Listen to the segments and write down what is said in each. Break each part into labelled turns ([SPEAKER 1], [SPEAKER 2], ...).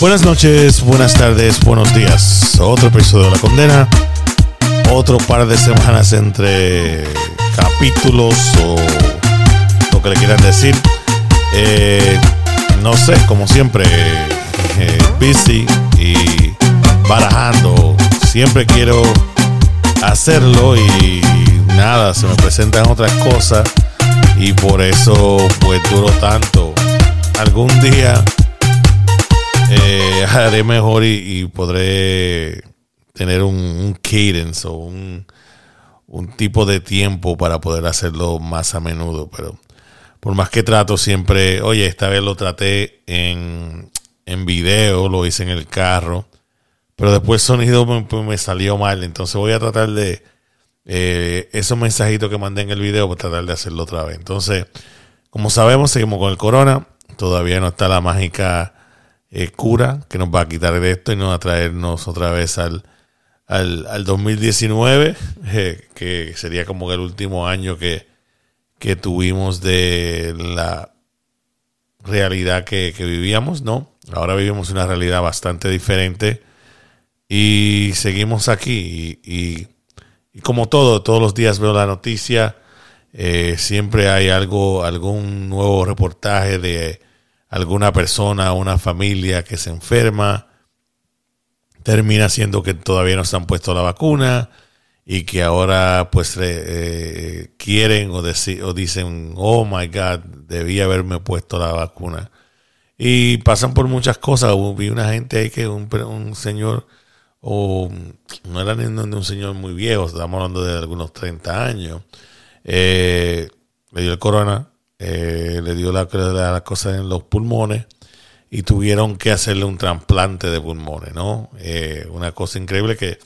[SPEAKER 1] Buenas noches, buenas tardes, buenos días. Otro episodio de La Condena. Otro par de semanas entre capítulos o lo que le quieran decir. Eh, no sé, como siempre, eh, busy y barajando. Siempre quiero hacerlo y nada, se me presentan otras cosas y por eso pues duro tanto. Algún día eh, haré mejor y, podré tener un, cadence o un, un, tipo de tiempo para poder hacerlo más a menudo. Pero por más que trato siempre, oye, esta vez lo traté en, en video, lo hice en el carro. Pero después el sonido me, pues, me salió mal. Entonces voy a tratar de eh, esos mensajitos que mandé en el video, voy a tratar de hacerlo otra vez. Entonces, como sabemos, seguimos con el corona. Todavía no está la mágica eh, cura que nos va a quitar de esto y nos va a traernos otra vez al, al, 2019, eh, que sería como el último año que, que tuvimos de la realidad que, vivíamos, ¿no? Ahora vivimos una realidad bastante diferente y seguimos aquí y, como todo, todos los días veo la noticia, eh, siempre hay algo, algún nuevo reportaje de alguna persona, una familia que se enferma, termina siendo que todavía no se han puesto la vacuna y que ahora pues eh, quieren o, o, dicen, oh my God, debía haberme puesto la vacuna. Y pasan por muchas cosas. Vi una gente ahí que un, un señor, o no era ni un señor muy viejo, estamos hablando de algunos 30 años, eh, le dio el corona eh, le dio la, la, cosa en los pulmones y tuvieron que hacerle un trasplante de pulmones, ¿no? Eh, una cosa increíble que,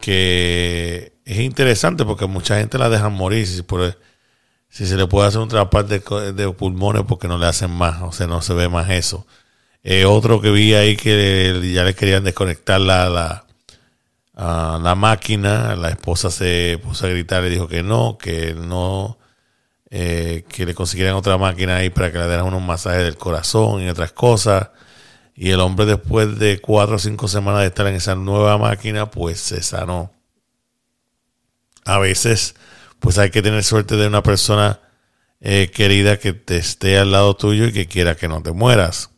[SPEAKER 1] que es interesante porque mucha gente la dejan morir si, se le puede hacer un trasplante de, pulmones porque no le hacen más, o sea, no se ve más eso. Eh, otro que vi ahí que ya le querían desconectar la, la, la máquina, la esposa se puso a gritar y dijo que no, que no eh, que le consiguieran otra máquina ahí para que le dieran unos masajes del corazón y otras cosas. Y el hombre después de cuatro o cinco semanas de estar en esa nueva máquina, pues se sanó. A veces, pues hay que tener suerte de una persona eh, querida que te esté al lado tuyo y que quiera que no te mueras.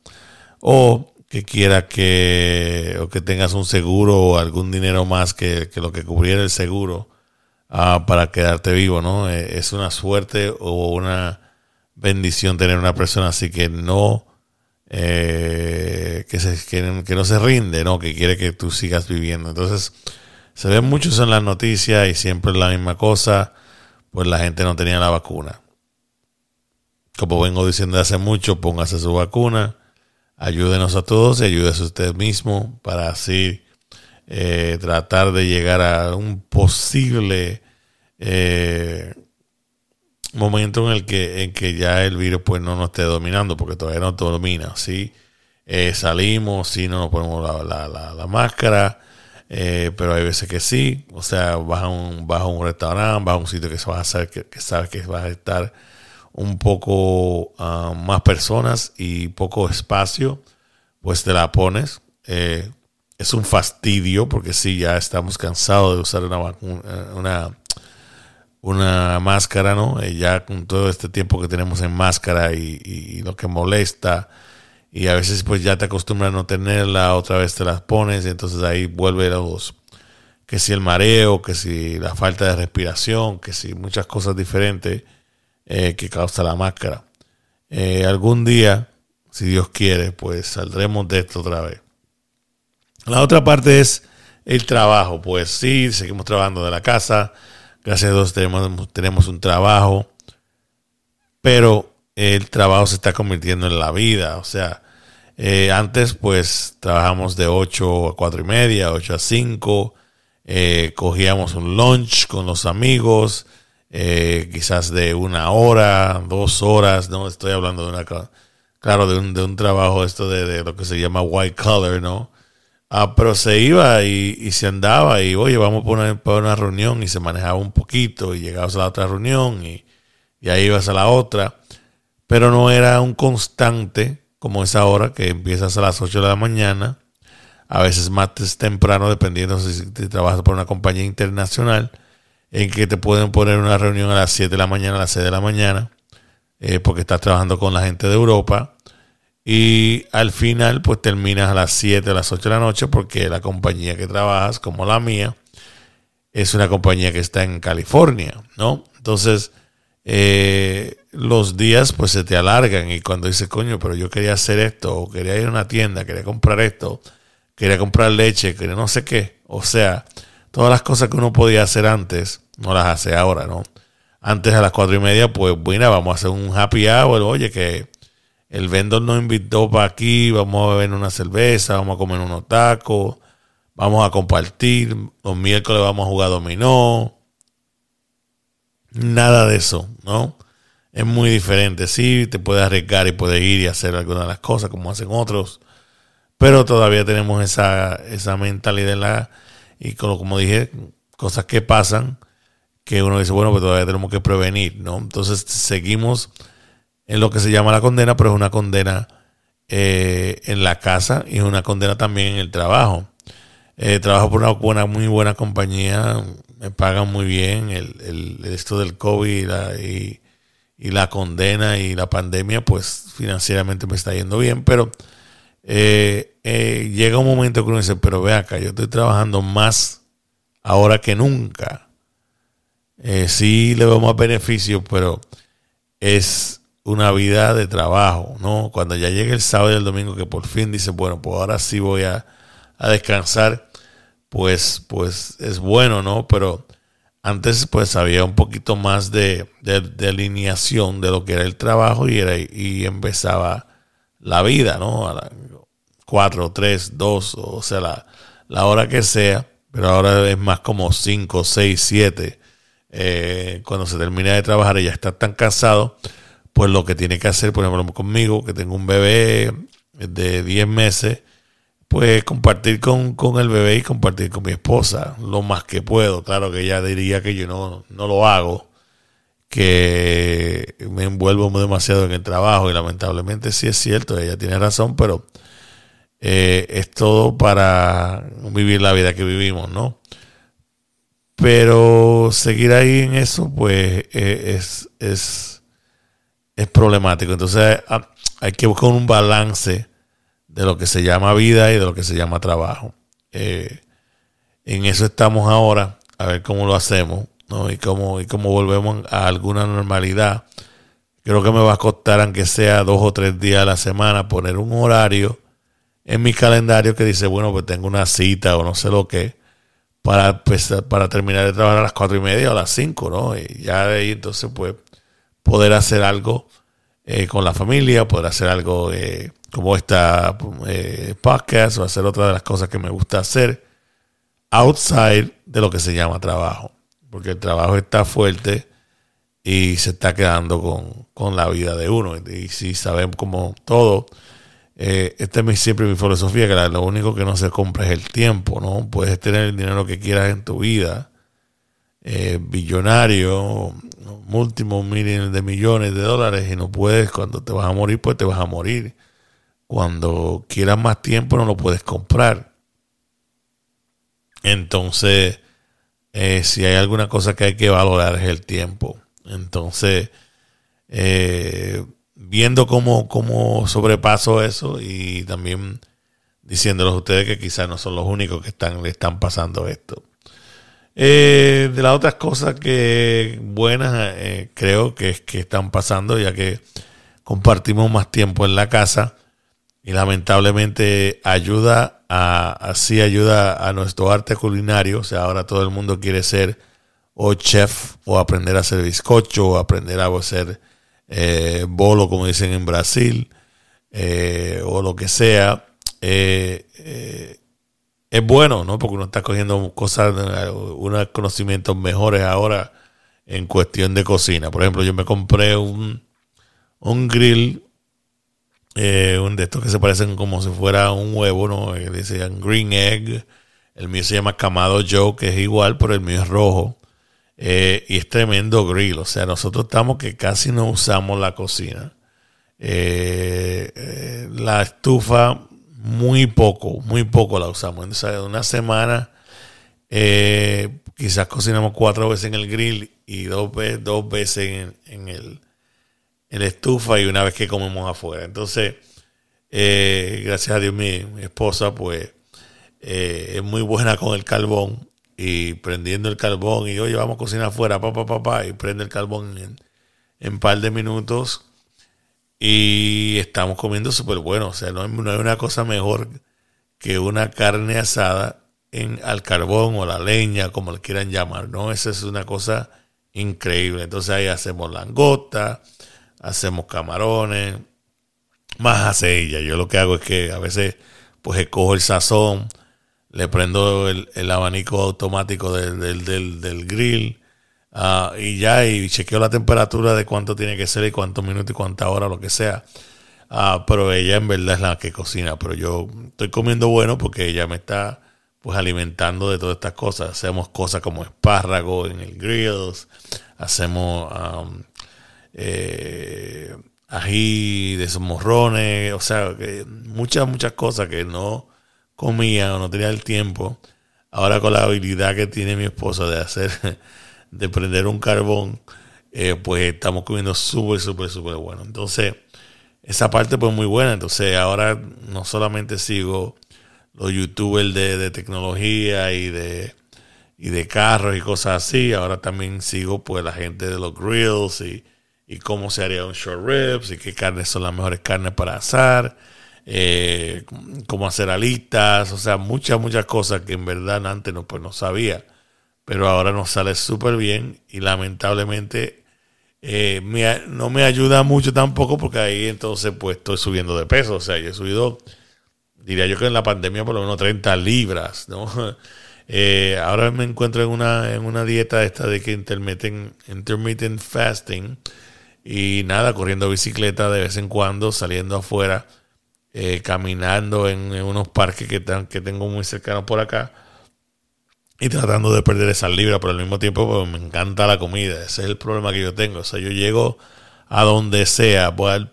[SPEAKER 1] O que quiera que, o que tengas un seguro o algún dinero más que, que lo que cubriera el seguro Ah, para quedarte vivo, ¿no? Eh, es una suerte o una bendición tener una persona así que no, eh, que, se, que, no se rinde, ¿no? Que quiere que tú sigas viviendo. Entonces, se ven muchos en las noticias y siempre es la misma cosa, pues la gente no tenía la vacuna. Como vengo diciendo hace mucho, póngase su vacuna, ayúdenos a todos y ayúdese usted mismo para así eh, tratar de llegar a un posible eh, momento en el que en que ya el virus pues no nos esté dominando porque todavía no te domina ¿sí? Eh, salimos si no nos ponemos la, la, la, máscara eh, pero hay veces que sí o sea vas a un, vas a un restaurante vas a un sitio que, se va a hacer, que, sabes que vas a estar un poco ah, más personas y poco espacio pues te la pones es un fastidio porque sí ya estamos cansados de usar una, una una máscara, ¿no? Eh, ya con todo este tiempo que tenemos en máscara y, lo que molesta, y a veces pues ya te acostumbras a no tenerla, otra vez te las pones, y entonces ahí vuelve los, que si el mareo, que si la falta de respiración, que si muchas cosas diferentes eh, que causa la máscara. Eh, algún día, si Dios quiere, pues saldremos de esto otra vez. La otra parte es el trabajo, pues sí, seguimos trabajando de la casa, Gracias a Dios tenemos, tenemos un trabajo, pero el trabajo se está convirtiendo en la vida. O sea, eh, antes pues trabajamos de 8 a 4 y media, 8 a 5, eh, cogíamos un lunch con los amigos, eh, quizás de una hora, dos horas, no estoy hablando de una, claro, de un, de un trabajo esto de, de, lo que se llama white collar, ¿no? Ah, pero se iba y, se andaba y, oye, vamos por una, una reunión y se manejaba un poquito y llegabas a la otra reunión y, ahí ibas a la otra. Pero no era un constante como es ahora, que empiezas a las 8 de la mañana, a veces más temprano, dependiendo si trabajas por una compañía internacional, en que te pueden poner una reunión a las 7 de la mañana, a las 6 de la mañana, eh, porque estás trabajando con la gente de Europa. Y al final, pues terminas a las 7, a las 8 de la noche, porque la compañía que trabajas, como la mía, es una compañía que está en California, ¿no? Entonces, eh, los días pues se te alargan y cuando dices, coño, pero yo quería hacer esto, o quería ir a una tienda, quería comprar esto, quería comprar leche, quería no sé qué, o sea, todas las cosas que uno podía hacer antes, no las hace ahora, ¿no? Antes a las cuatro y media, pues bueno, vamos a hacer un happy hour, oye, que el vendor nos invitó para aquí, vamos a beber una cerveza, vamos a comer unos tacos, vamos a compartir, los miércoles vamos a jugar dominó, nada de eso, ¿no? Es muy diferente, sí, te puedes arriesgar y puedes ir y hacer algunas de las cosas como hacen otros, pero todavía tenemos esa, esa mentalidad y como, como dije, cosas que pasan que uno dice, bueno, pues todavía tenemos que prevenir, ¿no? Entonces seguimos en lo que se llama la condena, pero es una condena eh, en la casa y es una condena también en el trabajo. Eh, trabajo por una buena, muy buena compañía, me pagan muy bien. El, esto del COVID y la, condena y la pandemia, pues financieramente me está yendo bien, pero eh, llega un momento que uno dice, pero ve acá, yo estoy trabajando más ahora que nunca sí le veo más beneficios, pero es una vida de trabajo, ¿no? Cuando ya llegue el sábado y el domingo, que por fin dice, bueno, pues ahora sí voy a, descansar, pues, pues es bueno, ¿no? Pero antes pues había un poquito más de, de, alineación de lo que era el trabajo y, era, y empezaba la vida, ¿no? A las cuatro, tres, dos, o sea, la, la hora que sea, pero ahora es más como cinco, seis, siete eh, cuando se termina de trabajar y ya está tan cansado, pues lo que tiene que hacer, por ejemplo, conmigo, que tengo un bebé de 10 meses, pues compartir con, el bebé y compartir con mi esposa lo más que puedo. Claro que ella diría que yo no, no lo hago, que me envuelvo demasiado en el trabajo y lamentablemente sí es cierto, ella tiene razón, pero eh, es todo para vivir la vida que vivimos, ¿no? Pero seguir ahí en eso, pues eh, es, es, es problemático. Entonces ah, hay que buscar un balance de lo que se llama vida y de lo que se llama trabajo. Eh, en eso estamos ahora, a ver cómo lo hacemos ¿no? y, cómo, y cómo volvemos a alguna normalidad. Creo que me va a costar, aunque sea dos o tres días a la semana, poner un horario en mi calendario que dice, bueno, pues tengo una cita o no sé lo que para, para terminar de trabajar a las cuatro y media o a las cinco, ¿no? Y ya de ahí entonces pues poder hacer algo eh, con la familia, poder hacer algo eh, como esta eh, podcast o hacer otra de las cosas que me gusta hacer outside de lo que se llama trabajo. Porque el trabajo está fuerte y se está quedando con, con la vida de uno. Y si sabemos como todo eh, esta es siempre mi filosofía, que lo único que no se compra es el tiempo, ¿no? Puedes tener el dinero que quieras en tu vida, eh, billonario, múltiples millones de millones de dólares y no puedes, cuando te vas a morir, pues te vas a morir. Cuando quieras más tiempo no lo puedes comprar. Entonces, eh, si hay alguna cosa que hay que valorar es el tiempo. Entonces, eh, viendo cómo, cómo sobrepaso eso y también diciéndoles a ustedes que quizás no son los únicos que están, le están pasando esto. Eh, de las otras cosas que buenas eh, creo que es que están pasando ya que compartimos más tiempo en la casa y lamentablemente ayuda a así ayuda a nuestro arte culinario. O sea ahora todo el mundo quiere ser o chef o aprender a hacer bizcocho o aprender a hacer eh, bolo, como dicen en Brasil, eh, o lo que sea, eh, es bueno, ¿no? Porque uno está cogiendo cosas, unos conocimientos mejores ahora en cuestión de cocina. Por ejemplo, yo me compré un, un grill, un de estos que se parecen como si fuera un huevo, ¿no? Que decían green egg. El mío se llama Camado Joe, que es igual, pero el mío es rojo. Eh, y es tremendo grill. O sea, nosotros estamos que casi no usamos la cocina. la estufa muy poco, muy poco la usamos. Entonces, una semana quizás cocinamos cuatro veces en el grill y dos, veces, dos veces en, el, en la estufa y una vez que comemos afuera. Entonces, gracias a Dios mi, mi esposa pues es muy buena con el carbón y prendiendo el carbón y oye, vamos a cocinar afuera, papá, papá, y prende el carbón en, un par de minutos y estamos comiendo súper bueno. O sea, no, no, hay una cosa mejor que una carne asada en, al carbón o la leña, como le quieran llamar, ¿no? Esa es una cosa increíble. Entonces ahí hacemos langota, hacemos camarones, más hace. Yo lo que hago es que a veces pues escojo el sazón, le prendo el, abanico automático del, del, grill ah, y ya, y chequeo la temperatura de cuánto tiene que ser y cuántos minutos y cuánta hora, lo que sea. Ah, pero ella en verdad es la que cocina, pero yo estoy comiendo bueno porque ella me está pues alimentando de todas estas cosas. Hacemos cosas como espárrago en el grills, hacemos eh, ají de esos morrones, o sea, muchas, muchas cosas que no comía o no tenía el tiempo, ahora con la habilidad que tiene mi esposa de hacer, de prender un carbón, eh, pues estamos comiendo súper, súper, súper bueno. Entonces, esa parte pues muy buena. Entonces, ahora no solamente sigo los youtubers de, tecnología y de, y de carros y cosas así, ahora también sigo pues la gente de los grills y, y cómo se haría un short ribs y qué carnes son las mejores carnes para asar eh, cómo hacer alitas, o sea, muchas, muchas cosas que en verdad antes no, pues no sabía, pero ahora nos sale súper bien y lamentablemente eh, no me ayuda mucho tampoco porque ahí entonces pues estoy subiendo de peso, o sea, yo he subido, diría yo que en la pandemia por lo menos 30 libras, ¿no? Eh, ahora me encuentro en una, en una dieta esta de que intermiten, intermittent fasting y nada, corriendo bicicleta de vez en cuando, saliendo afuera eh, caminando en, unos parques que, que tengo muy cercanos por acá y tratando de perder esas libras, pero al mismo tiempo pues, me encanta la comida. Ese es el problema que yo tengo. O sea, yo llego a donde sea, voy al,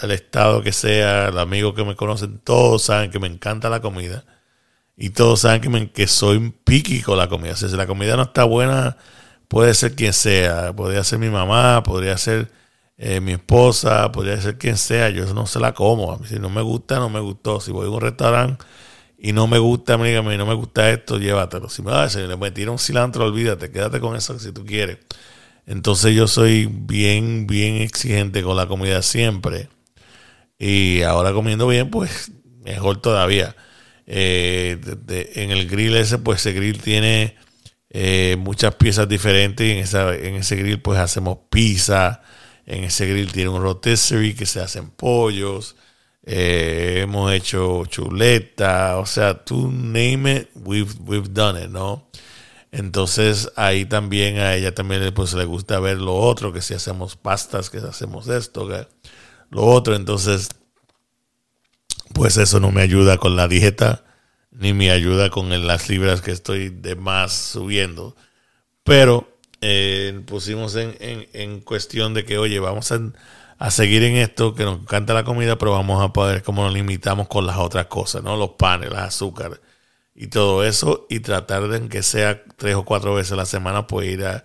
[SPEAKER 1] al, estado que sea, los amigos que me conocen, todos saben que me encanta la comida y todos saben que, me, que soy piqui con la comida. O sea, si la comida no está buena, puede ser quien sea, podría ser mi mamá, podría ser eh, mi esposa, podría ser quien sea, yo no se la como. Si no me gusta, no me gustó. Si voy a un restaurante y no me gusta, dígame, no me gusta esto, llévatelo. Si me va a decir, le metí un cilantro, olvídate, quédate con eso si tú quieres. Entonces yo soy bien, bien exigente con la comida siempre. Y ahora comiendo bien, pues mejor todavía. Eh, en el grill ese, pues ese grill tiene eh, muchas piezas diferentes. Y en, esa, en ese grill, pues hacemos pizza, en ese grill tiene un rotisserie que se hacen pollos. Eh, hemos hecho chuleta. O sea, tú name it, we've, we've done it, ¿no? Entonces ahí también a ella también pues, le gusta ver lo otro, que si hacemos pastas, que si hacemos esto, lo otro. Entonces, pues eso no me ayuda con la dieta, ni me ayuda con las libras que estoy de más subiendo. Pero eh, pusimos en, en, cuestión de que, oye, vamos a, seguir en esto, que nos encanta la comida, pero vamos a poder como nos limitamos con las otras cosas, ¿no? Los panes, las azúcares y todo eso, y tratar de que sea tres o cuatro veces a la semana, pues ir a,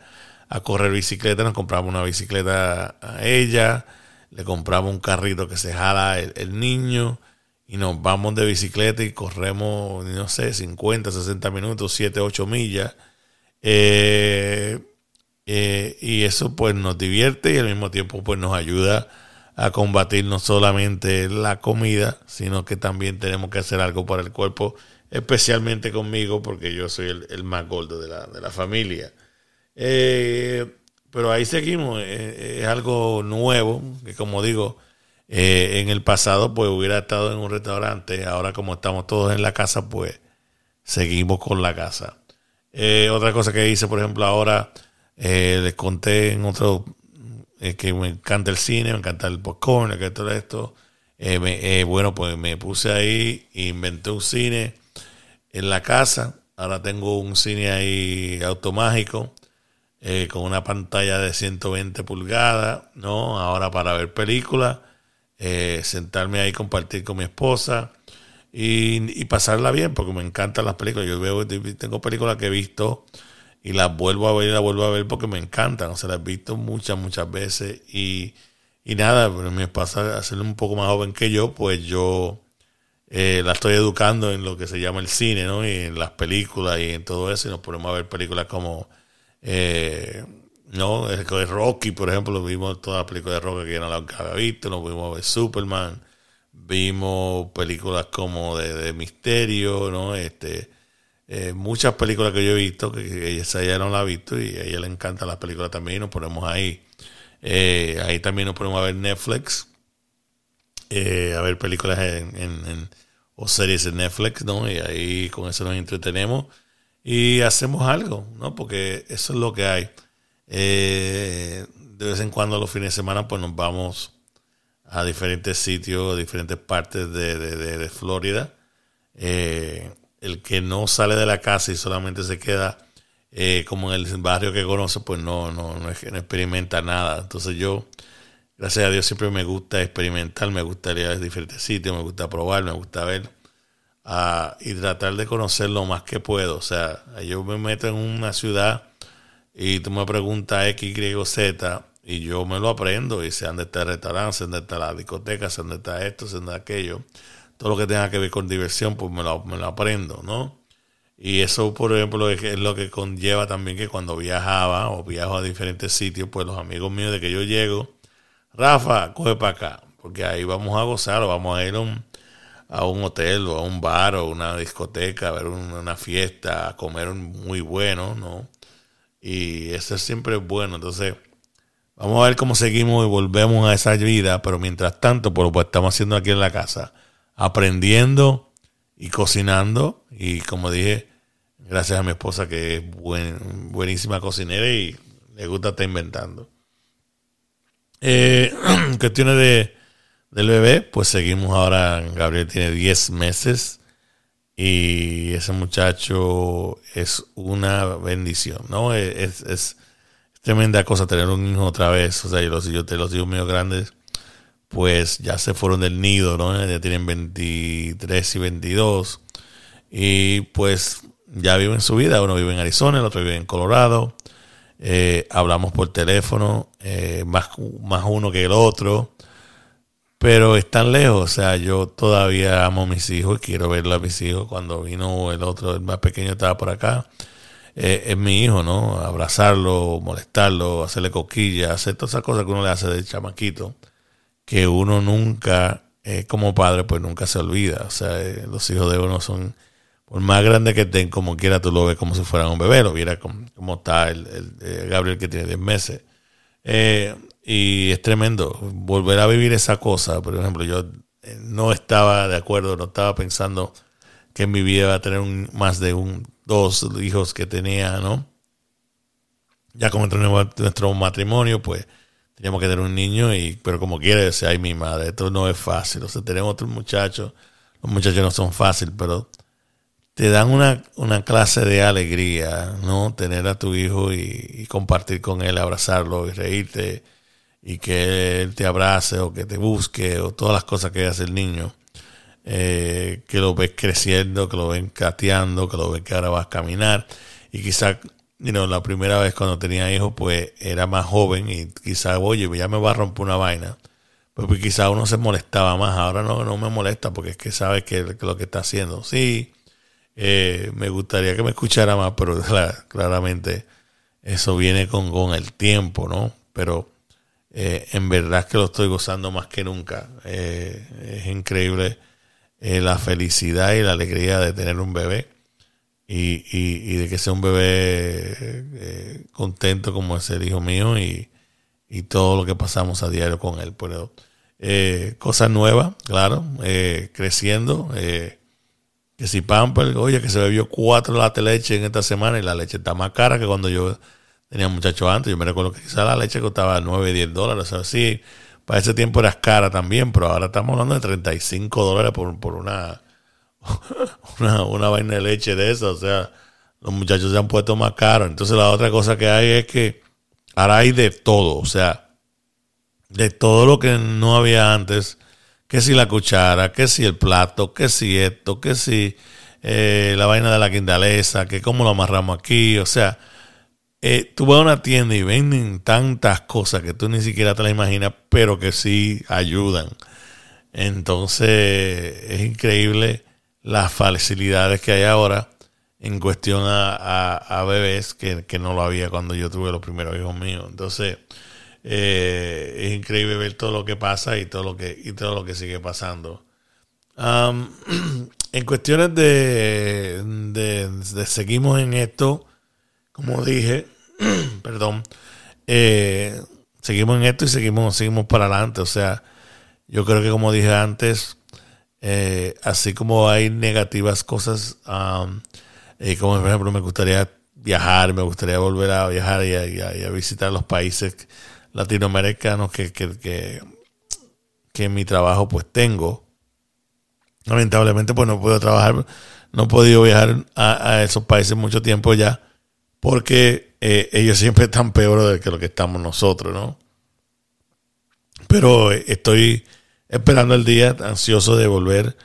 [SPEAKER 1] correr bicicleta, nos compramos una bicicleta a ella, le compramos un carrito que se jala el, el niño, y nos vamos de bicicleta y corremos, no sé, 50, 60 minutos, 7, 8 millas. Eh, eh, y eso pues nos divierte y al mismo tiempo pues nos ayuda a combatir no solamente la comida, sino que también tenemos que hacer algo para el cuerpo, especialmente conmigo porque yo soy el, más gordo de la, de la familia. Eh, pero ahí seguimos, eh, es algo nuevo, que como digo, en el pasado pues hubiera estado en un restaurante, ahora como estamos todos en la casa pues seguimos con la casa. otra cosa que hice, por ejemplo, ahora eh, les conté en otro eh, que me encanta el cine, me encanta el popcorn, que todo esto. Eh, eh, bueno, pues me puse ahí, inventé un cine en la casa. Ahora tengo un cine ahí automágico con una pantalla de 120 pulgadas, ¿no? Ahora para ver películas. eh, sentarme ahí, compartir con mi esposa y, pasarla bien, porque me encantan las películas. Yo veo, tengo películas que he visto y las vuelvo a ver y las vuelvo a ver porque me encantan. O sea, las he visto muchas, muchas veces. Y, y nada, pero mi esposa, hacerle un poco más joven que yo, pues yo eh, la estoy educando en lo que se llama el cine, ¿no? Y en las películas y en todo eso. Y nos ponemos a ver películas como, eh, ¿no? El de Rocky, por ejemplo, vimos todas las películas de Rocky que no la había visto. Nos vimos a ver Superman. Vimos películas como de, misterio, ¿no? Este, eh, muchas películas que yo he visto, que, ella, ella no la ha visto y a ella le encantan las películas también. Y nos ponemos ahí. ahí también nos ponemos a ver Netflix eh, a ver películas en, o series en Netflix, ¿no? Y ahí con eso nos entretenemos y hacemos algo, ¿no? Porque eso es lo que hay. Eh, de vez en cuando los fines de semana pues nos vamos a diferentes sitios, a diferentes partes de, Florida. Eh, el que no sale de la casa y solamente se queda como en el barrio que conoce, pues no, no, no experimenta nada. Entonces yo gracias a Dios siempre me gusta experimentar, me gusta ir a diferentes sitios, me gusta probar, me gusta ver y tratar de conocer lo más que puedo. O sea, yo me meto en una ciudad y tú me preguntas X, Y, Z y yo me lo aprendo y sé dónde está el restaurante, sé dónde está la discoteca, sé dónde está esto, sé dónde está aquello. Todo lo que tenga que ver con diversión, pues me lo, me lo aprendo, ¿no? Y eso, por ejemplo, es lo que conlleva también que cuando viajaba o viajo a diferentes sitios, pues los amigos míos de que yo llego, Rafa, coge para acá, porque ahí vamos a gozar, o vamos a ir a un, a un hotel o a un bar o una discoteca, a ver una fiesta, a comer muy bueno, ¿no? Y eso es siempre bueno. Entonces, vamos a ver cómo seguimos y volvemos a esa vida, pero mientras tanto, pues lo estamos haciendo aquí en la casa, aprendiendo y cocinando. Y como dije, gracias a mi esposa que es buenísima cocinera y le gusta estar inventando. Eh, cuestiones de, del bebé, pues seguimos ahora. Gabriel tiene 10 meses y ese muchacho es una bendición, ¿no? Es, es, tremenda cosa tener un hijo otra vez. O sea, yo los, yo, los hijos míos grandes, pues ya se fueron del nido, ¿no? Ya tienen 23 y 22. Y pues ya viven su vida. Uno vive en Arizona, el otro vive en Colorado. Eh, hablamos por teléfono, eh, más, más uno que el otro, pero están lejos, o sea, yo todavía amo a mis hijos y quiero verlo a mis hijos. Cuando vino el otro, el más pequeño, estaba por acá. Eh, es mi hijo, ¿no? Abrazarlo, molestarlo, hacerle coquillas, hacer todas esas cosas que uno le hace de chamaquito, que uno nunca, como padre, pues nunca se olvida. O sea, los hijos de uno son por más grande que estén, como quiera tú lo ves como si fuera un bebé, lo viera como, está el, eh, Gabriel que tiene 10 meses. Eh, y es tremendo volver a vivir esa cosa. Por ejemplo, yo eh, no estaba de acuerdo, no estaba pensando que en mi vida iba a tener un, más de un, dos hijos que tenía, ¿no? Ya como nuestro matrimonio, pues teníamos que tener un niño, y pero como quiere, decir, ay, mi madre, esto no es fácil. O sea, tenemos otros muchachos, los muchachos no son fáciles, pero te dan una, una, clase de alegría, ¿no? Tener a tu hijo y, compartir con él, abrazarlo y reírte y que él te abrace o que te busque o todas las cosas que hace el niño. Eh, que lo ves creciendo, que lo ven cateando, que lo ves que ahora vas a caminar y quizá you la primera vez cuando tenía hijos pues era más joven y quizá oye ya me va a romper una vaina pues, pues quizá uno se molestaba más ahora no, no me molesta porque es que sabe que, lo que está haciendo sí eh, me gustaría que me escuchara más, pero claramente eso viene con, con el tiempo, ¿no? Pero eh, en verdad que lo estoy gozando más que nunca. Eh, es increíble la felicidad y la alegría de tener un bebé y, y, de que sea un bebé contento como es el hijo mío y, y, todo lo que pasamos a diario con él. Pero cosas nuevas, claro, creciendo. Eh, que si Pamper, oye, que se bebió cuatro latas de leche en esta semana y la leche está más cara que cuando yo tenía muchacho antes. Yo me recuerdo que quizá la leche costaba 9, 10 dólares. O sea, sí, para ese tiempo era cara también, pero ahora estamos hablando de 35 dólares por, por una, una, vaina de leche de eso. O sea, los muchachos se han puesto más caros. Entonces la otra cosa que hay es que ahora hay de todo. O sea, de todo lo que no había antes que si la cuchara, que si el plato, que si esto, que si eh, la vaina de la quindaleza, que cómo lo amarramos aquí, o sea, eh, tú vas a una tienda y venden tantas cosas que tú ni siquiera te las imaginas, pero que sí ayudan. Entonces es increíble las facilidades que hay ahora en cuestión a, bebés que, no lo había cuando yo tuve los primeros hijos míos. Entonces eh, es increíble ver todo lo que pasa y todo lo que, y todo lo que sigue pasando. en cuestiones de, de, seguimos en esto, como dije, perdón, eh, seguimos en esto y seguimos, seguimos para adelante. O sea, yo creo que como dije antes, eh, así como hay negativas cosas, eh, como por ejemplo me gustaría viajar, me gustaría volver a viajar y a, visitar los países latinoamericanos que, que, que, que, en mi trabajo pues tengo. Lamentablemente pues no puedo trabajar, no he podido viajar a, esos países mucho tiempo ya, porque eh, ellos siempre están peor de que lo que estamos nosotros, ¿no? Pero estoy esperando el día, ansioso de volver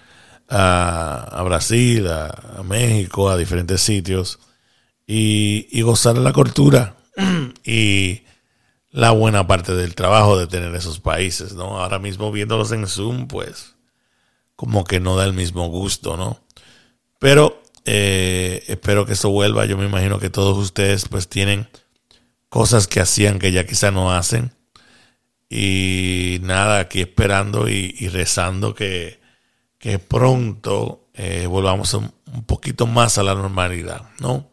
[SPEAKER 1] a, Brasil, a, México, a diferentes sitios y, gozar de la cultura y la buena parte del trabajo de tener esos países, ¿no? Ahora mismo viéndolos en Zoom, pues como que no da el mismo gusto, ¿no? Pero eh, espero que eso vuelva. Yo me imagino que todos ustedes pues tienen cosas que hacían que ya quizá no hacen y nada, aquí esperando y, rezando que, pronto eh, volvamos un, poquito más a la normalidad, ¿no?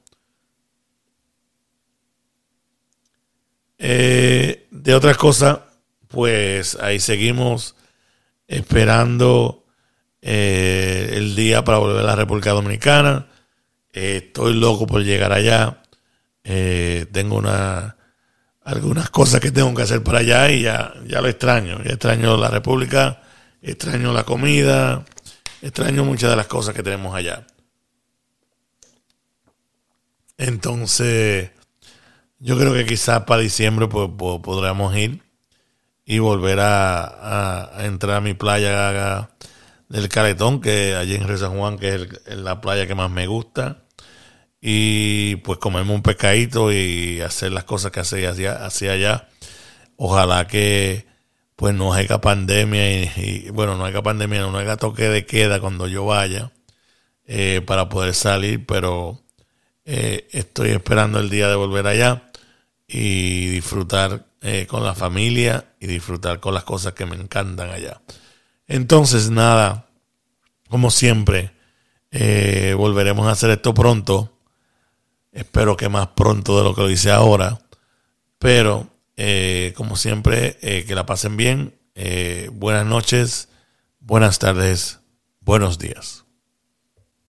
[SPEAKER 1] Eh, de otras cosas, pues ahí seguimos esperando eh, el día para volver a la República Dominicana. estoy loco por llegar allá. tengo una algunas cosas que tengo que hacer para allá y ya, ya lo extraño. Ya extraño la República, extraño la comida, extraño muchas de las cosas que tenemos allá. Entonces, yo creo que quizás para diciembre pues, podremos ir y volver a, entrar a mi playa del Caletón, que allí en Río San Juan, que es la playa que más me gusta y pues comerme un pescadito y hacer las cosas que hacía, hacía allá. Ojalá que pues no haya pandemia y, bueno, no haya pandemia, no haya toque de queda cuando yo vaya eh, para poder salir, pero eh, estoy esperando el día de volver allá y disfrutar eh, con la familia y disfrutar con las cosas que me encantan allá. Entonces, nada, como siempre, volveremos a hacer esto pronto. Espero que más pronto de lo que lo hice ahora. Pero, eh, como siempre, eh, que la pasen bien. Eh, buenas noches, buenas tardes, buenos días.